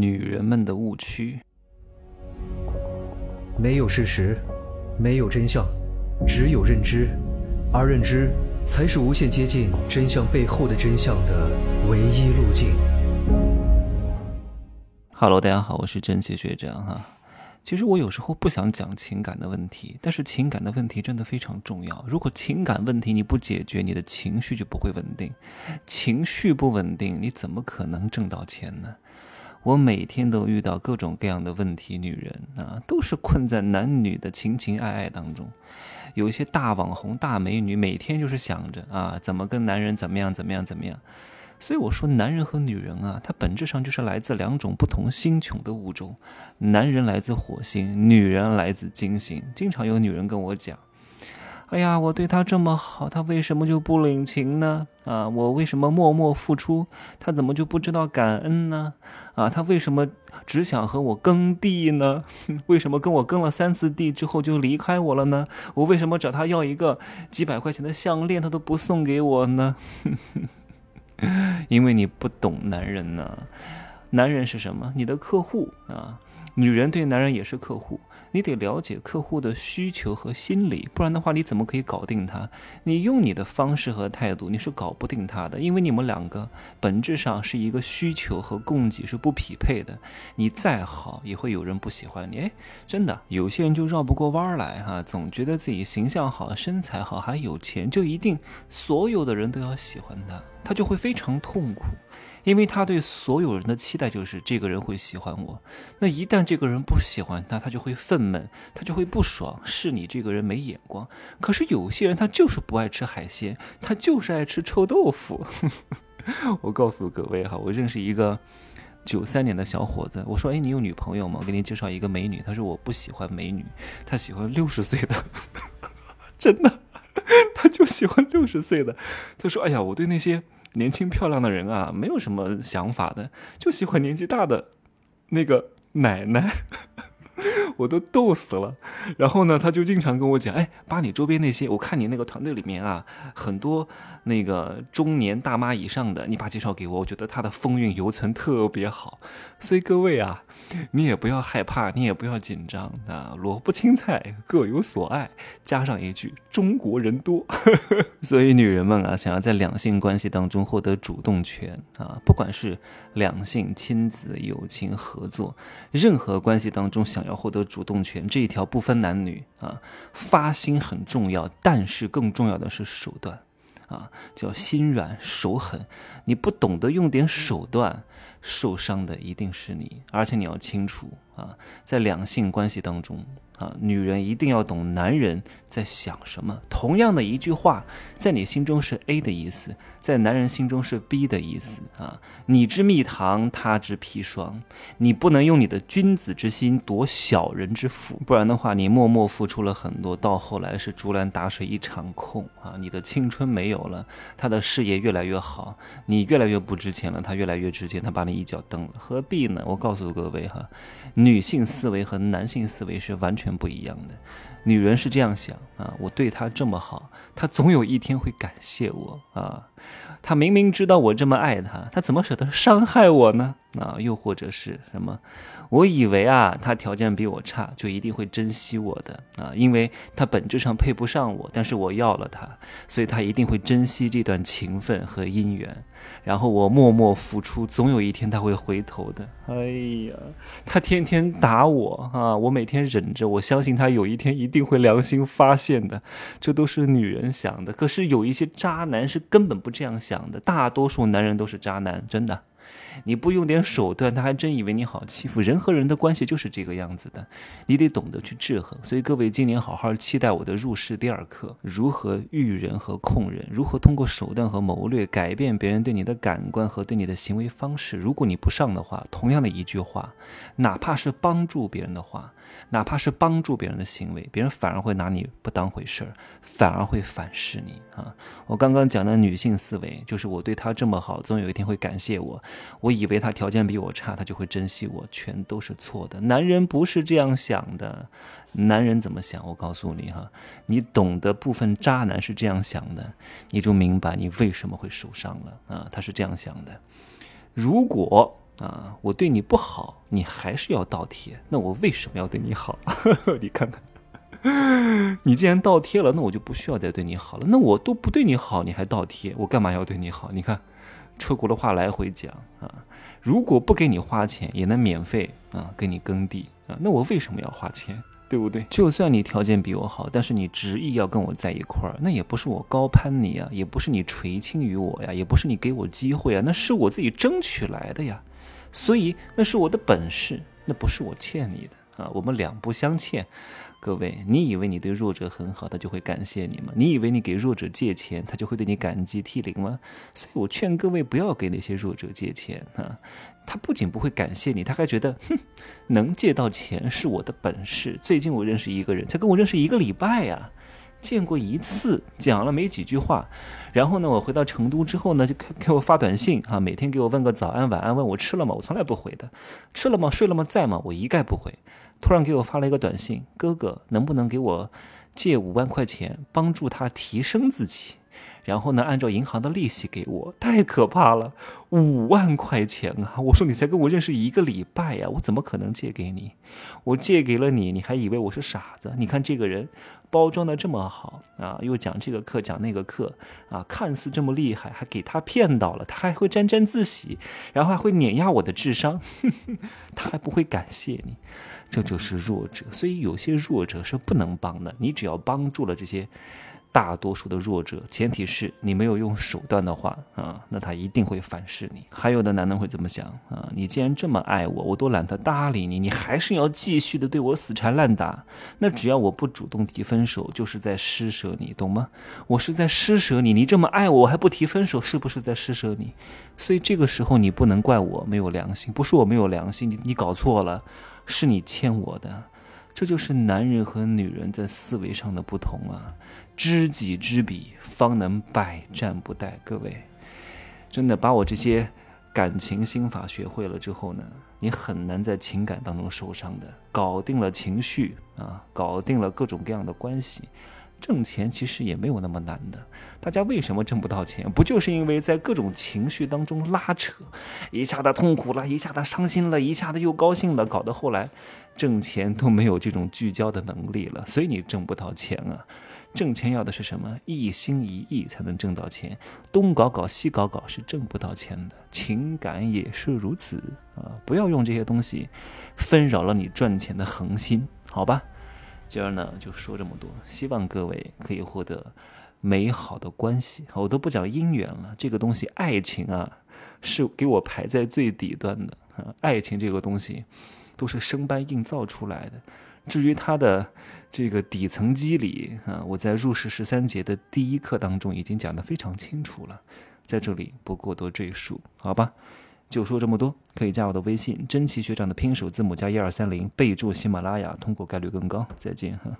女人们的误区。没有事实，没有真相，只有认知，而认知才是无限接近真相背后的真相的唯一路径。Hello，大家好，我是正气学长哈。其实我有时候不想讲情感的问题，但是情感的问题真的非常重要。如果情感问题你不解决，你的情绪就不会稳定。情绪不稳定，你怎么可能挣到钱呢？我每天都遇到各种各样的问题，女人啊，都是困在男女的情情爱爱当中。有一些大网红、大美女，每天就是想着啊，怎么跟男人怎么样、怎么样、怎么样。所以我说，男人和女人啊，它本质上就是来自两种不同星球的物种。男人来自火星，女人来自金星。经常有女人跟我讲：“哎呀，我对他这么好，他为什么就不领情呢？啊，我为什么默默付出，他怎么就不知道感恩呢？啊，他为什么只想和我耕地呢？为什么跟我耕了三次地之后就离开我了呢？我为什么找他要一个几百块钱的项链，他都不送给我呢？” 因为你不懂男人呢，男人是什么？你的客户啊，女人对男人也是客户，你得了解客户的需求和心理，不然的话你怎么可以搞定他？你用你的方式和态度，你是搞不定他的，因为你们两个本质上是一个需求和供给是不匹配的。你再好也会有人不喜欢你，哎，真的，有些人就绕不过弯来哈，总觉得自己形象好、身材好、还有钱，就一定所有的人都要喜欢他。他就会非常痛苦，因为他对所有人的期待就是这个人会喜欢我。那一旦这个人不喜欢他，他就会愤懑，他就会不爽，是你这个人没眼光。可是有些人他就是不爱吃海鲜，他就是爱吃臭豆腐。我告诉各位哈，我认识一个九三年的小伙子，我说：“哎，你有女朋友吗？我给你介绍一个美女。”他说：“我不喜欢美女，他喜欢六十岁的。”真的，他就喜欢六十岁的。他说：“哎呀，我对那些……”年轻漂亮的人啊，没有什么想法的，就喜欢年纪大的那个奶奶。我都逗死了，然后呢，他就经常跟我讲，哎，把你周边那些，我看你那个团队里面啊，很多那个中年大妈以上的，你把介绍给我，我觉得他的风韵犹存特别好。所以各位啊，你也不要害怕，你也不要紧张啊，萝卜青菜各有所爱，加上一句中国人多。所以女人们啊，想要在两性关系当中获得主动权啊，不管是两性、亲子、友情、合作，任何关系当中想要获得。主动权这一条不分男女啊，发心很重要，但是更重要的是手段啊，叫心软手狠。你不懂得用点手段，受伤的一定是你。而且你要清楚啊，在两性关系当中。啊，女人一定要懂男人在想什么。同样的一句话，在你心中是 A 的意思，在男人心中是 B 的意思啊。你知蜜糖，他知砒霜。你不能用你的君子之心夺小人之腹，不然的话，你默默付出了很多，到后来是竹篮打水一场空啊。你的青春没有了，他的事业越来越好，你越来越不值钱了，他越来越值钱，他把你一脚蹬了，何必呢？我告诉各位哈，你女性思维和男性思维是完全。不一样的，女人是这样想啊，我对她这么好，她总有一天会感谢我啊。她明明知道我这么爱她，她怎么舍得伤害我呢？啊，又或者是什么？我以为啊，他条件比我差，就一定会珍惜我的啊，因为他本质上配不上我，但是我要了他，所以他一定会珍惜这段情分和姻缘。然后我默默付出，总有一天他会回头的。哎呀，他天天打我啊，我每天忍着，我相信他有一天一定会良心发现的。这都是女人想的，可是有一些渣男是根本不这样想的，大多数男人都是渣男，真的。你不用点手段，他还真以为你好欺负。人和人的关系就是这个样子的，你得懂得去制衡。所以各位，今年好好期待我的入世第二课：如何育人和控人，如何通过手段和谋略改变别人对你的感官和对你的行为方式。如果你不上的话，同样的一句话，哪怕是帮助别人的话，哪怕是帮助别人的行为，别人反而会拿你不当回事儿，反而会反噬你啊！我刚刚讲的女性思维，就是我对她这么好，总有一天会感谢我。我以为他条件比我差，他就会珍惜我，全都是错的。男人不是这样想的，男人怎么想？我告诉你哈，你懂得部分渣男是这样想的，你就明白你为什么会受伤了啊！他是这样想的：如果啊，我对你不好，你还是要倒贴，那我为什么要对你好？你看看，你既然倒贴了，那我就不需要再对你好了。那我都不对你好，你还倒贴，我干嘛要对你好？你看，车轱辘话来回讲啊，如果不给你花钱，也能免费啊给你耕地啊，那我为什么要花钱？对不对？就算你条件比我好，但是你执意要跟我在一块儿，那也不是我高攀你啊，也不是你垂青于我呀，也不是你给我机会啊，那是我自己争取来的呀。所以那是我的本事，那不是我欠你的啊，我们两不相欠。各位，你以为你对弱者很好，他就会感谢你吗？你以为你给弱者借钱，他就会对你感激涕零吗？所以我劝各位不要给那些弱者借钱啊！他不仅不会感谢你，他还觉得，哼，能借到钱是我的本事。最近我认识一个人，才跟我认识一个礼拜呀。见过一次，讲了没几句话，然后呢，我回到成都之后呢，就给 给我发短信啊，每天给我问个早安晚安，问我吃了吗？我从来不回的，吃了吗？睡了吗？在吗？我一概不回。突然给我发了一个短信，哥哥能不能给我借五万块钱，帮助他提升自己？然后呢，按照银行的利息给我，太可怕了，五万块钱啊！我说你才跟我认识一个礼拜呀，我怎么可能借给你？我借给了你，你还以为我是傻子？你看这个人包装的这么好啊，又讲这个课讲那个课啊，看似这么厉害，还给他骗到了，他还会沾沾自喜，然后还会碾压我的智商，他还不会感谢你，这就是弱者。所以有些弱者是不能帮的，你只要帮助了这些。大多数的弱者，前提是你没有用手段的话啊，那他一定会反噬你。还有的男人会怎么想啊？你既然这么爱我，我都懒得搭理你，你还是要继续的对我死缠烂打。那只要我不主动提分手，就是在施舍你，懂吗？我是在施舍你，你这么爱我，我还不提分手，是不是在施舍你？所以这个时候你不能怪我没有良心，不是我没有良心，你你搞错了，是你欠我的。这就是男人和女人在思维上的不同啊！知己知彼，方能百战不殆。各位，真的把我这些感情心法学会了之后呢，你很难在情感当中受伤的。搞定了情绪啊，搞定了各种各样的关系。挣钱其实也没有那么难的，大家为什么挣不到钱？不就是因为在各种情绪当中拉扯，一下子痛苦了，一下子伤心了，一下子又高兴了，搞得后来挣钱都没有这种聚焦的能力了，所以你挣不到钱啊！挣钱要的是什么？一心一意才能挣到钱，东搞搞西搞搞是挣不到钱的。情感也是如此啊！不要用这些东西纷扰了你赚钱的恒心，好吧？今儿呢就说这么多，希望各位可以获得美好的关系。我都不讲姻缘了，这个东西，爱情啊，是给我排在最底端的。爱情这个东西，都是生搬硬造出来的。至于它的这个底层机理啊，我在入世十三节的第一课当中已经讲得非常清楚了，在这里不过多赘述，好吧？就说这么多，可以加我的微信“真奇学长”的拼手字母加一二三零，备注喜马拉雅，通过概率更高。再见哈。